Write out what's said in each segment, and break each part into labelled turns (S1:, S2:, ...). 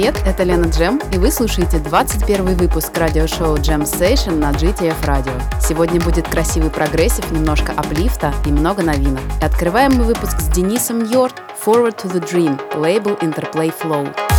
S1: Привет, это Lena Jem, и вы слушаете 21 выпуск радиошоу Jem Session на GTF Radio. Сегодня будет красивый progressive, немножко uplift'а и много новинок. Открываем мы выпуск с Денисом Йорт Forward to the Dream, лейбл Interplay Flow.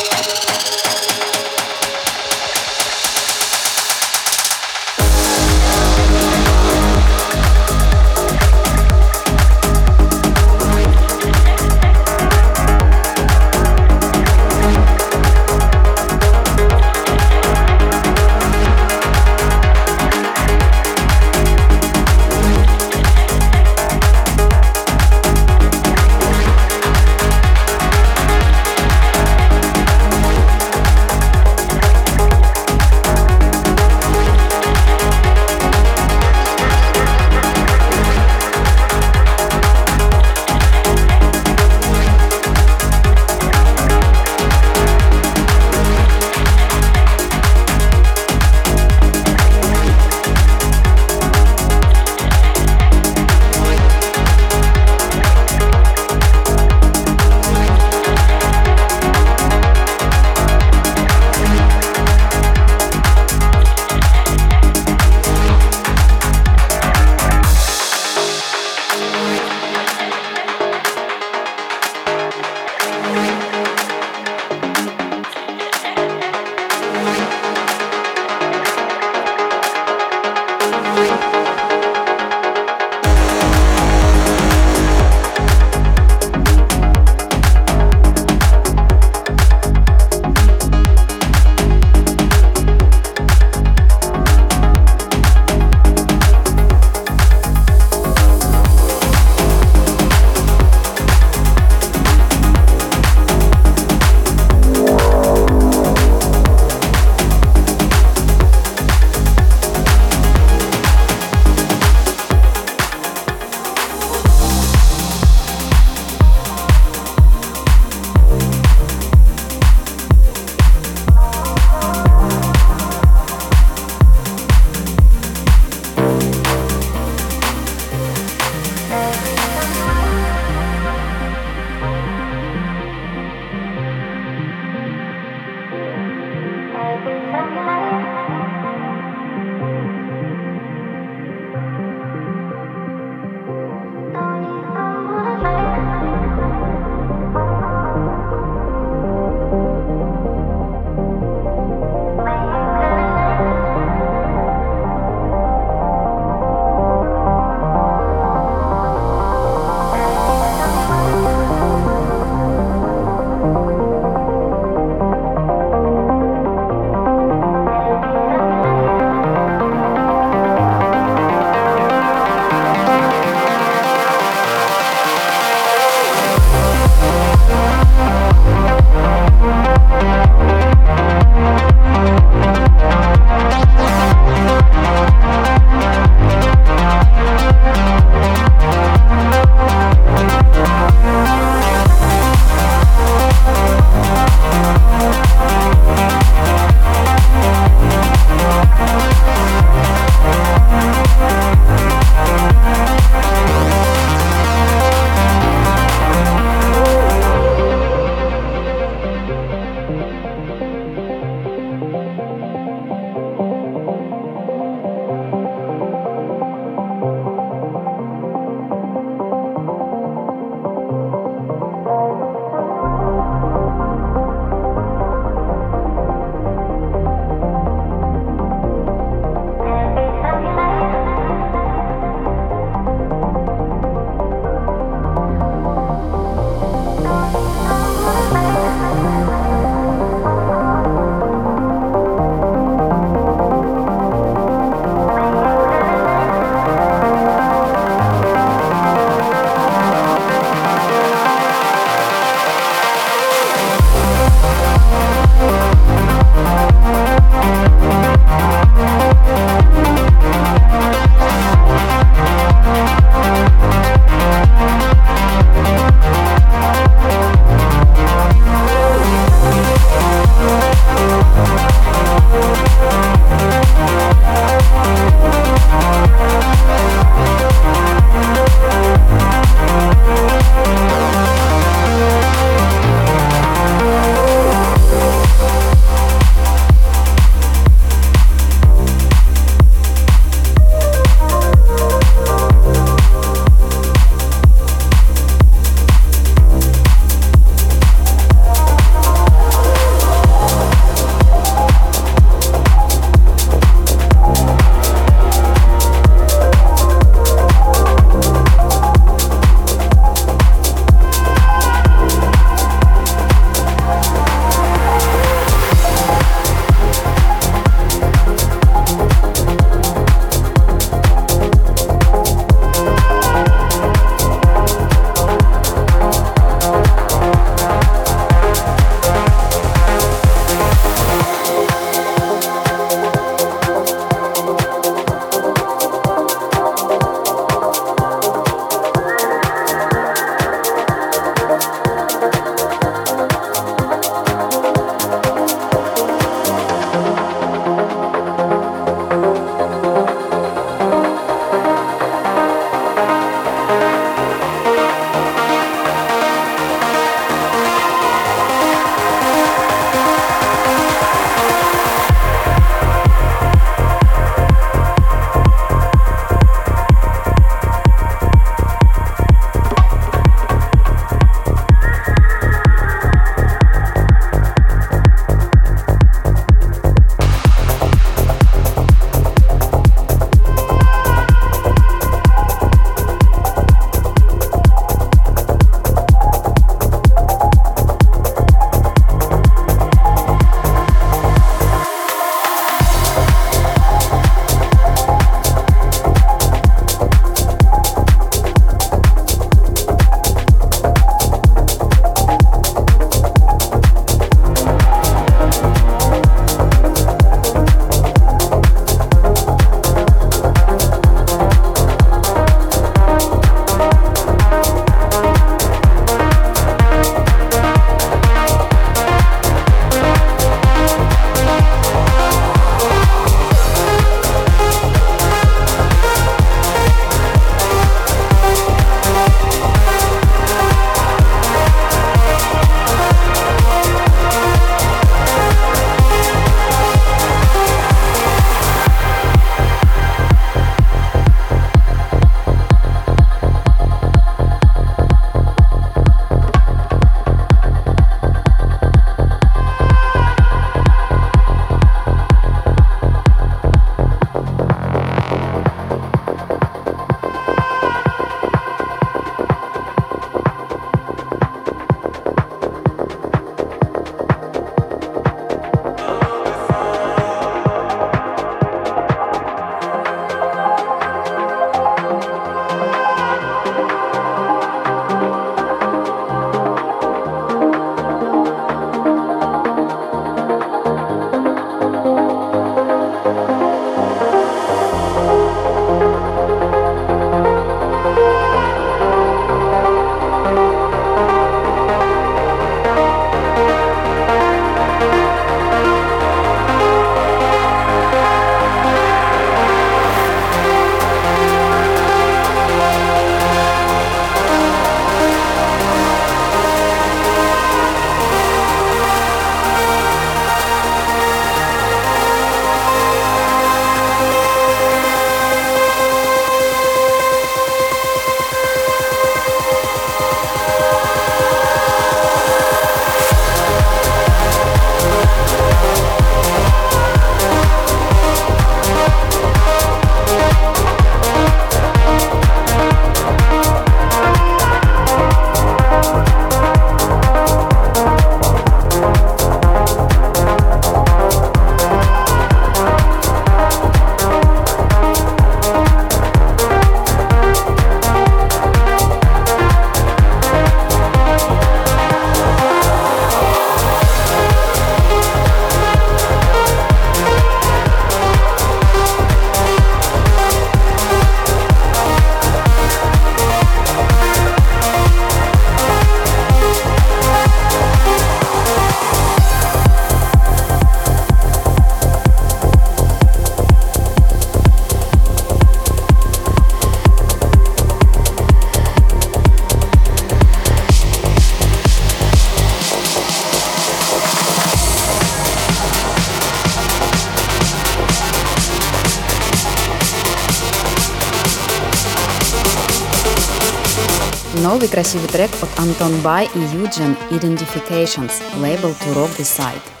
S1: Новый красивый трек от Антон Бай и Юджин Identifications, лейбл To Rock the Side.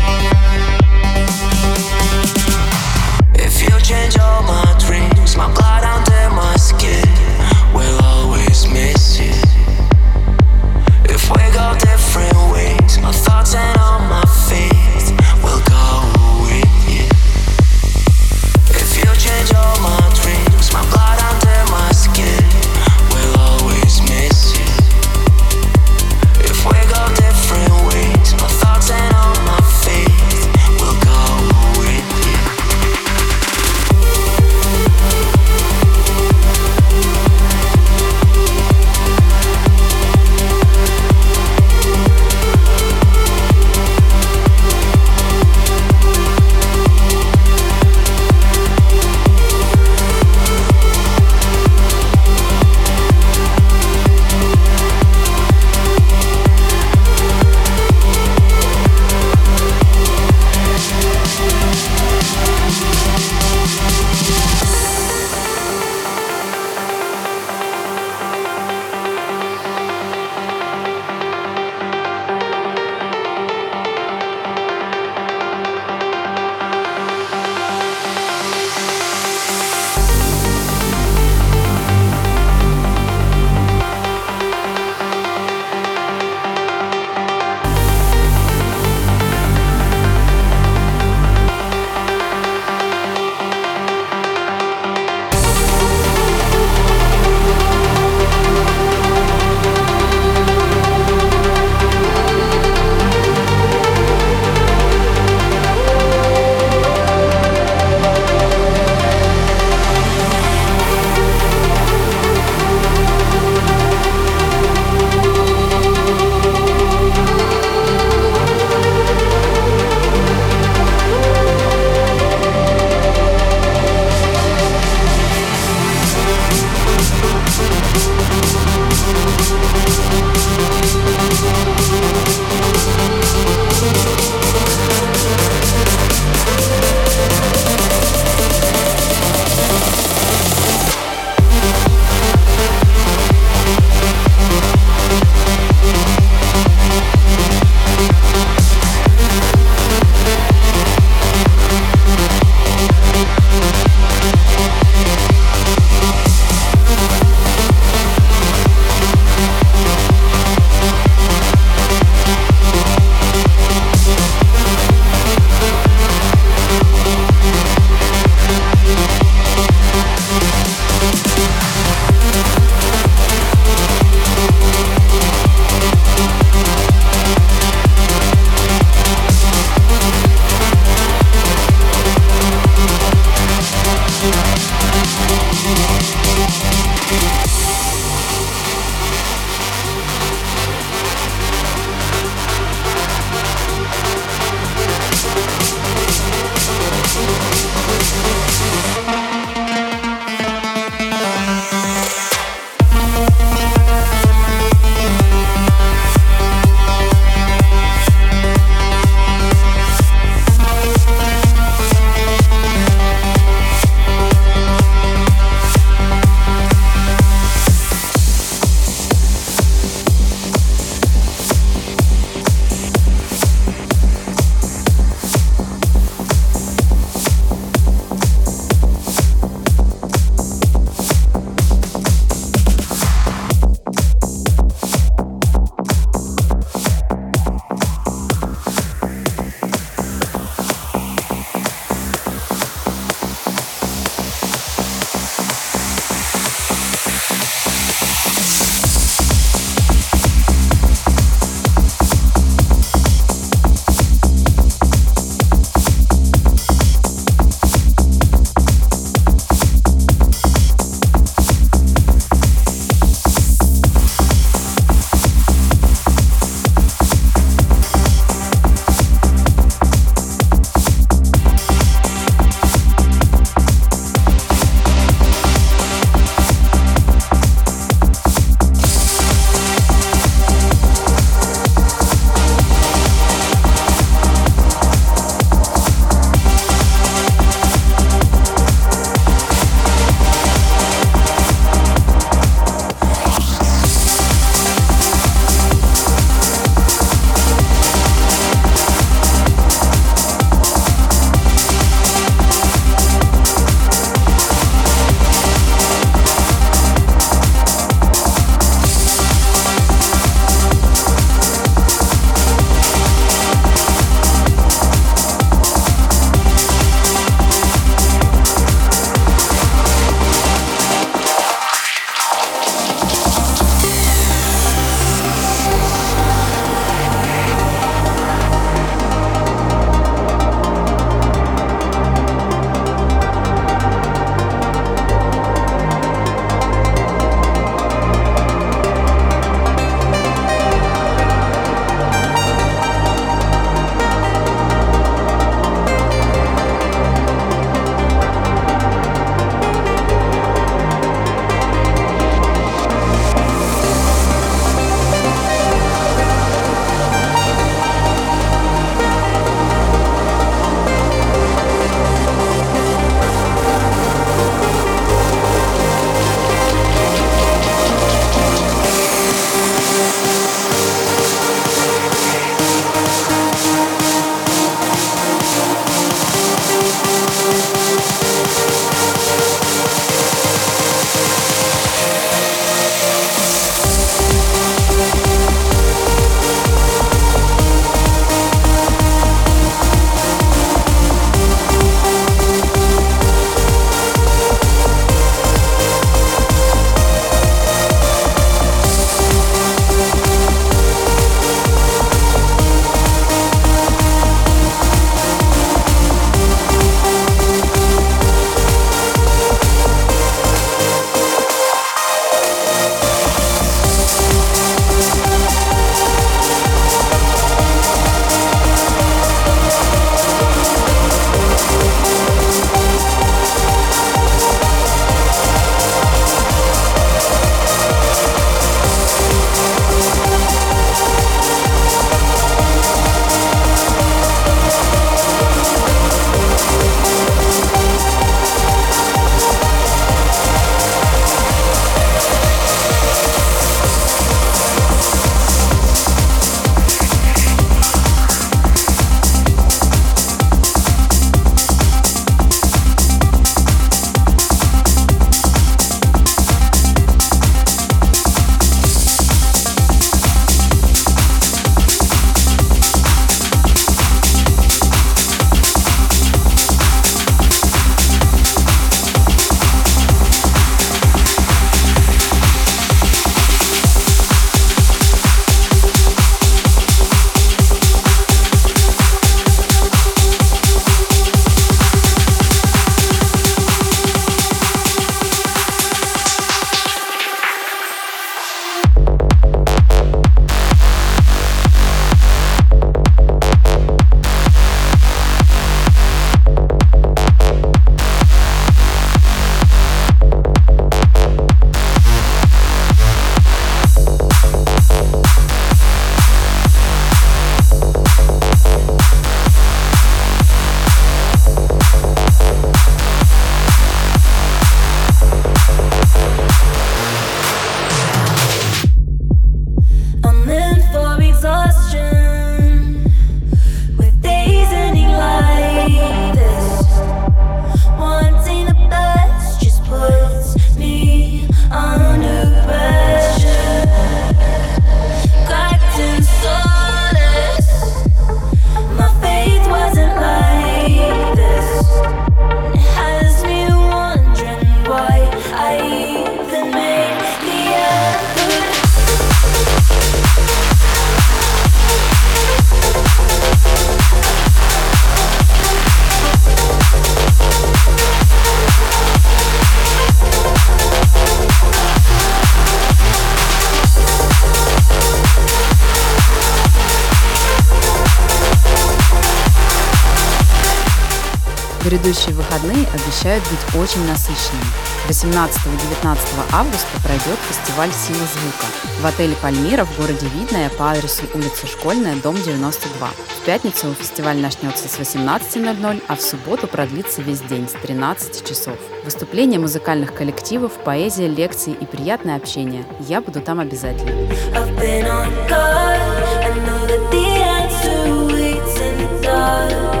S1: Следующие выходные обещают быть очень насыщенными. 18-19 августа пройдет фестиваль «Сила звука» в отеле «Пальмира» в городе Видное по адресу улица Школьная, дом 92. В пятницу фестиваль начнется с 18.00, а в субботу продлится весь день с 13 часов. Выступления музыкальных коллективов, поэзия, лекции и приятное общение. Я буду там обязательно.
S2: I've been on guard. I know that the answer waits in the dark.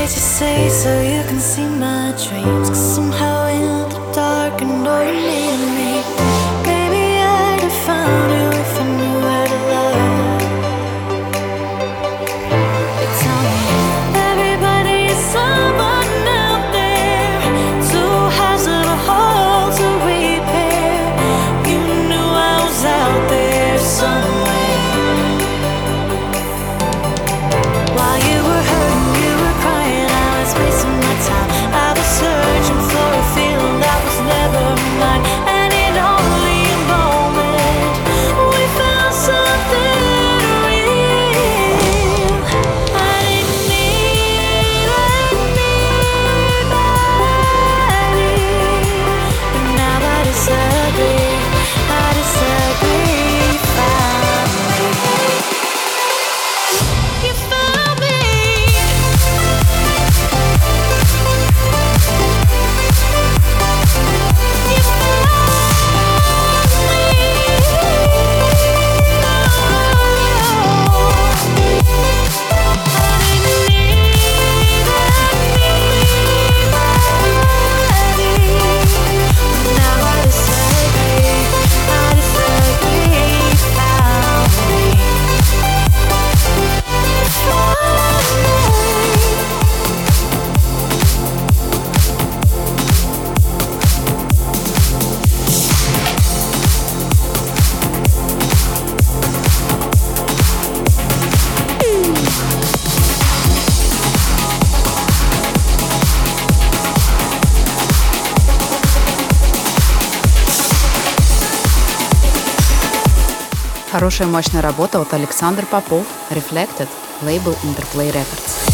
S2: words you say so you can see my dreams. Cause somehow in the dark I know your name
S1: Хорошая мощная работа от Александр Попов, Reflected, лейбл Interplay Records.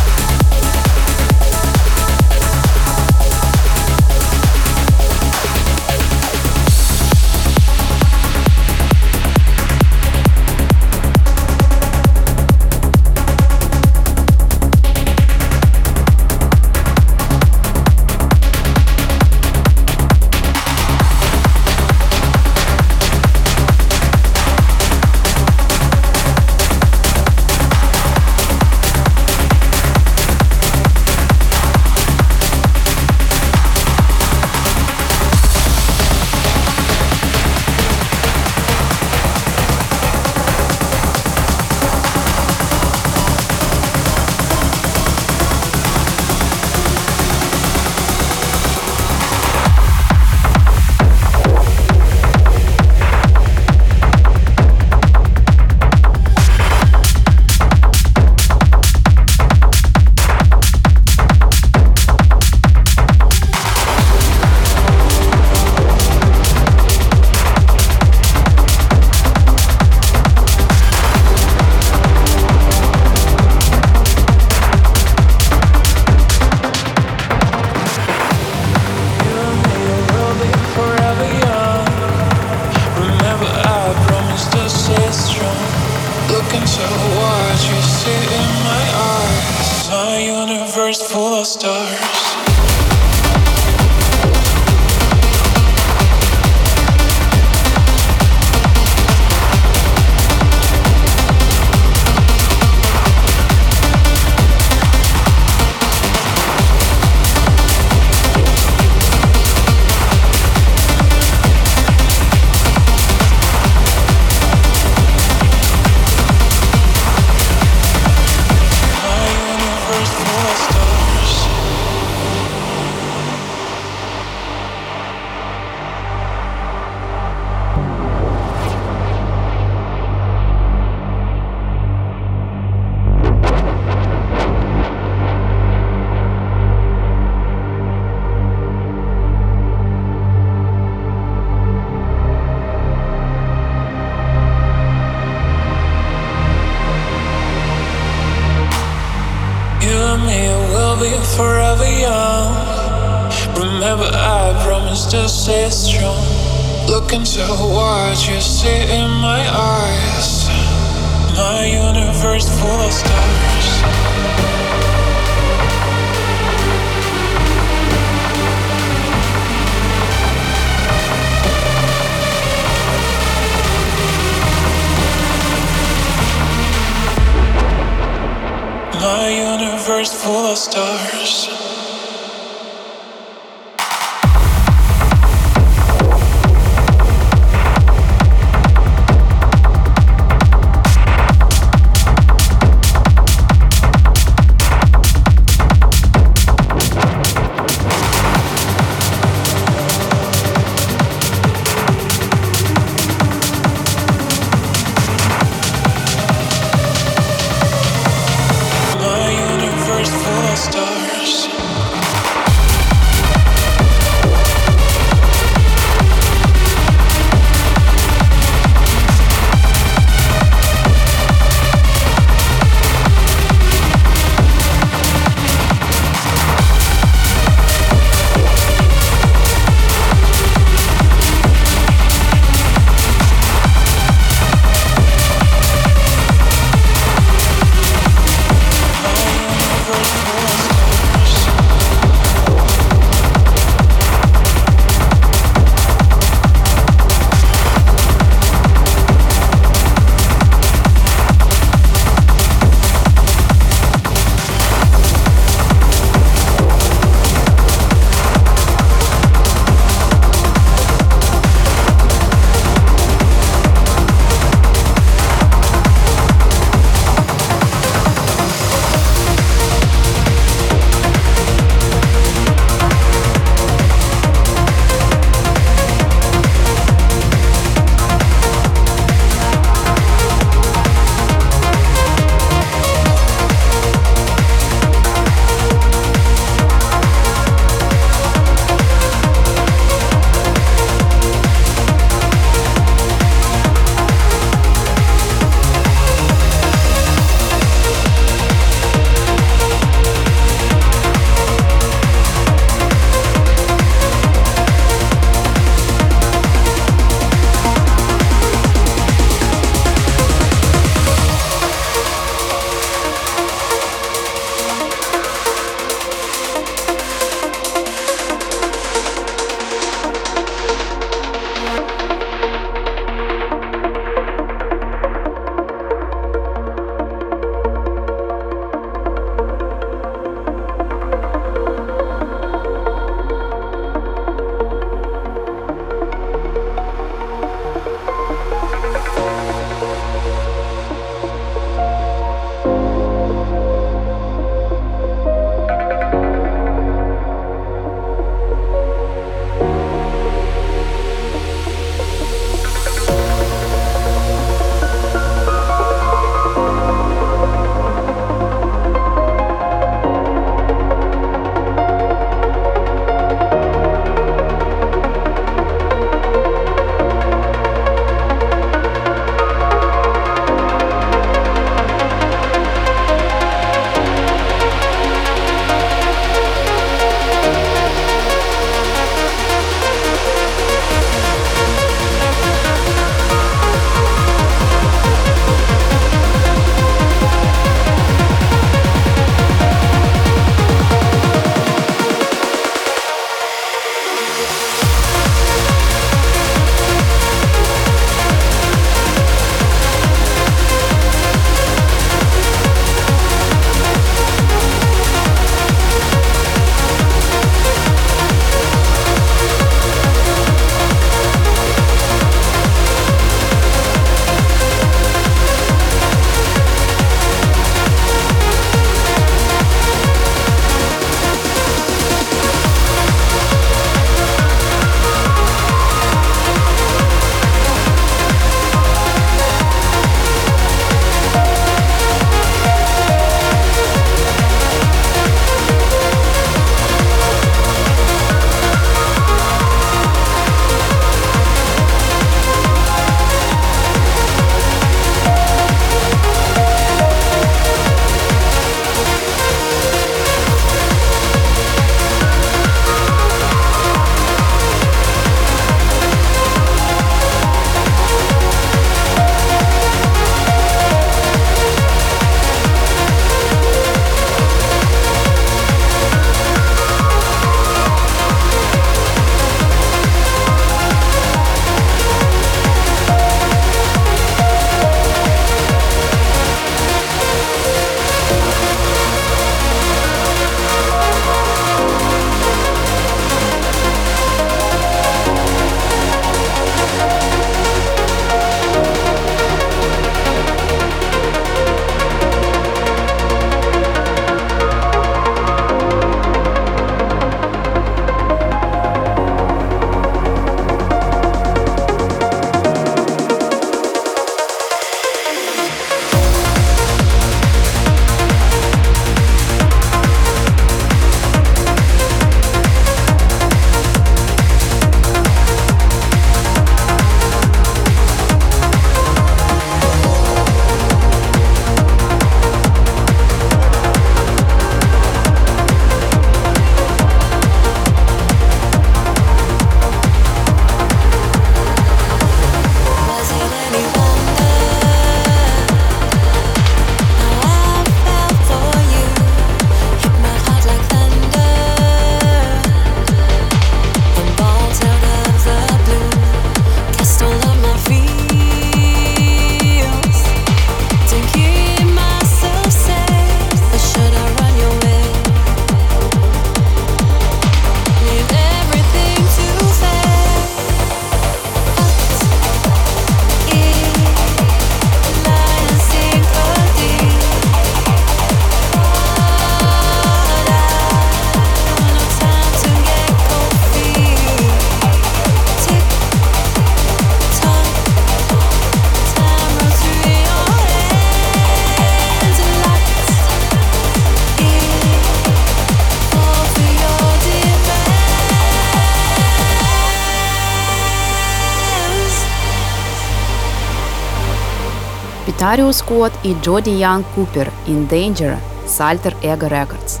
S1: Pitario Squad и Джоди Янг Купер «In Danger» с Alter Ego Records.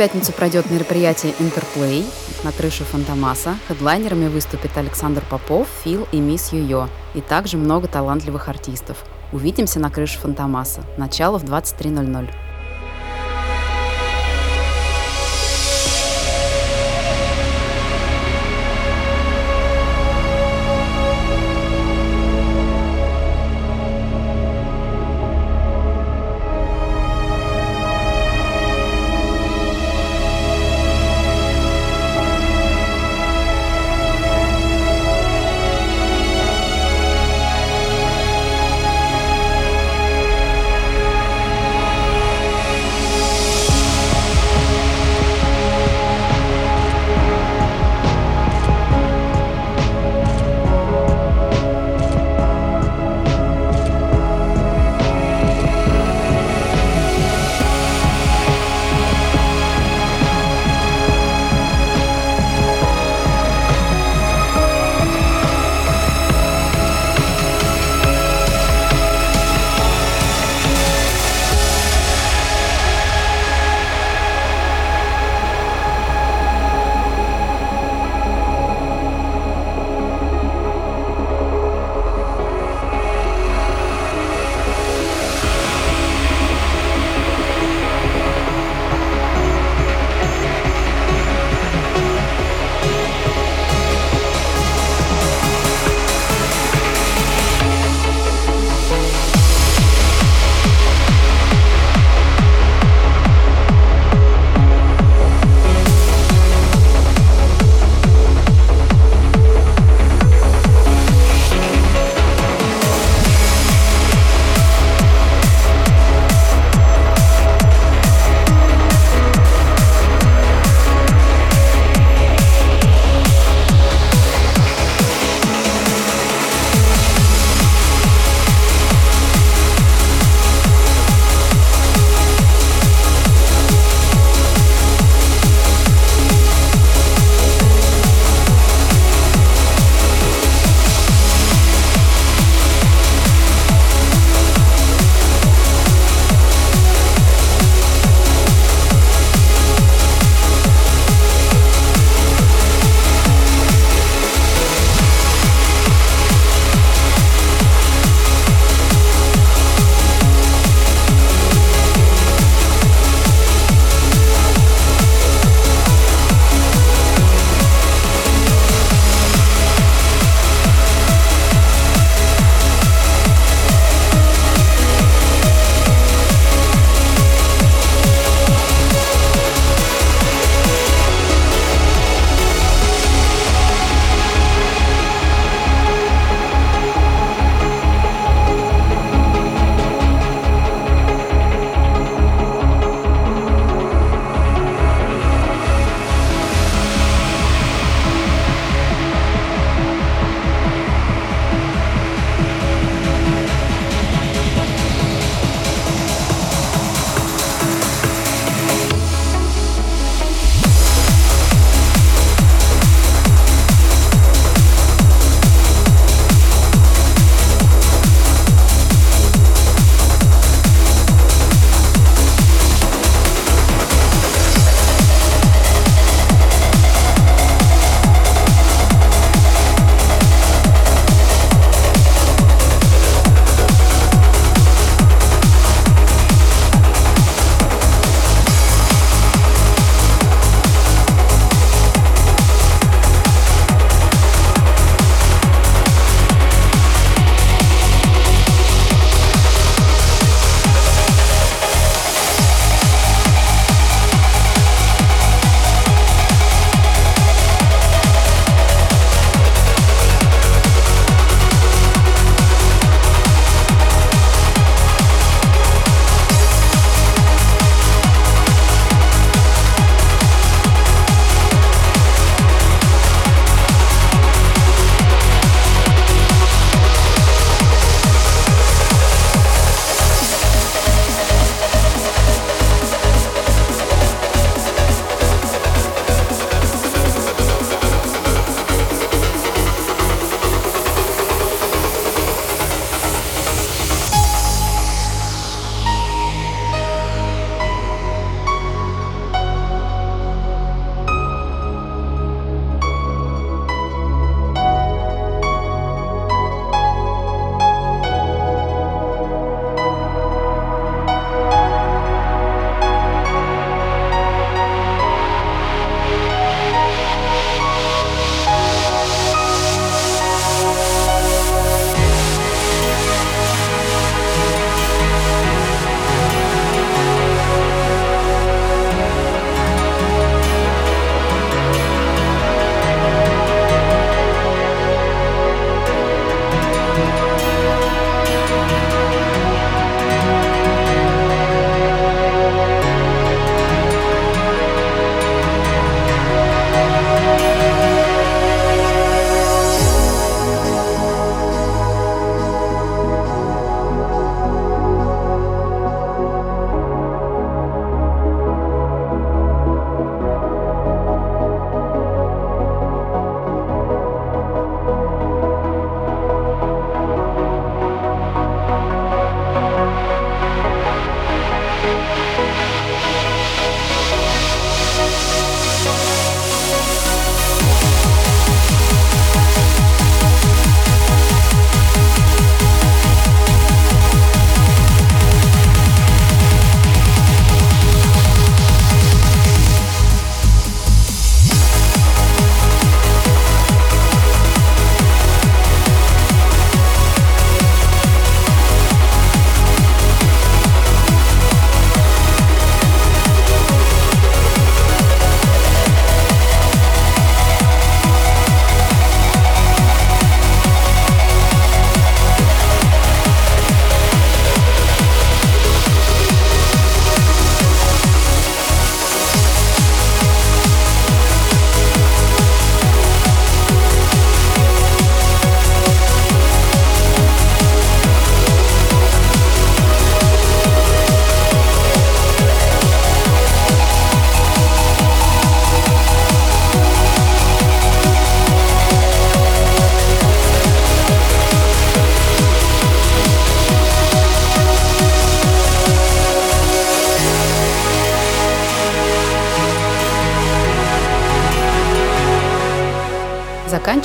S1: Пятницу пройдет мероприятие Интерплей на крыше Фантомаса. Хедлайнерами выступят Александр Попов, Фил и Мисс Юйо. И также много талантливых артистов. Увидимся на крыше Фантомаса. Начало в 23.00.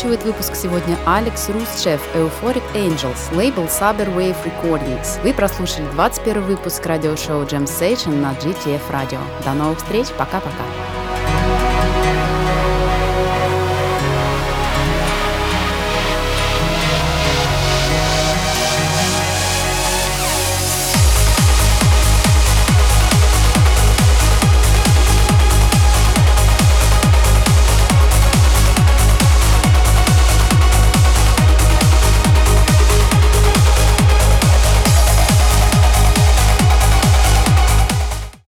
S1: заканчивает выпуск сегодня Алекс Русчев, Euphoric Angels, лейбл Saber Wave Recordings. Вы прослушали 21 выпуск радиошоу Jam Session на GTF Radio. До новых встреч, пока-пока.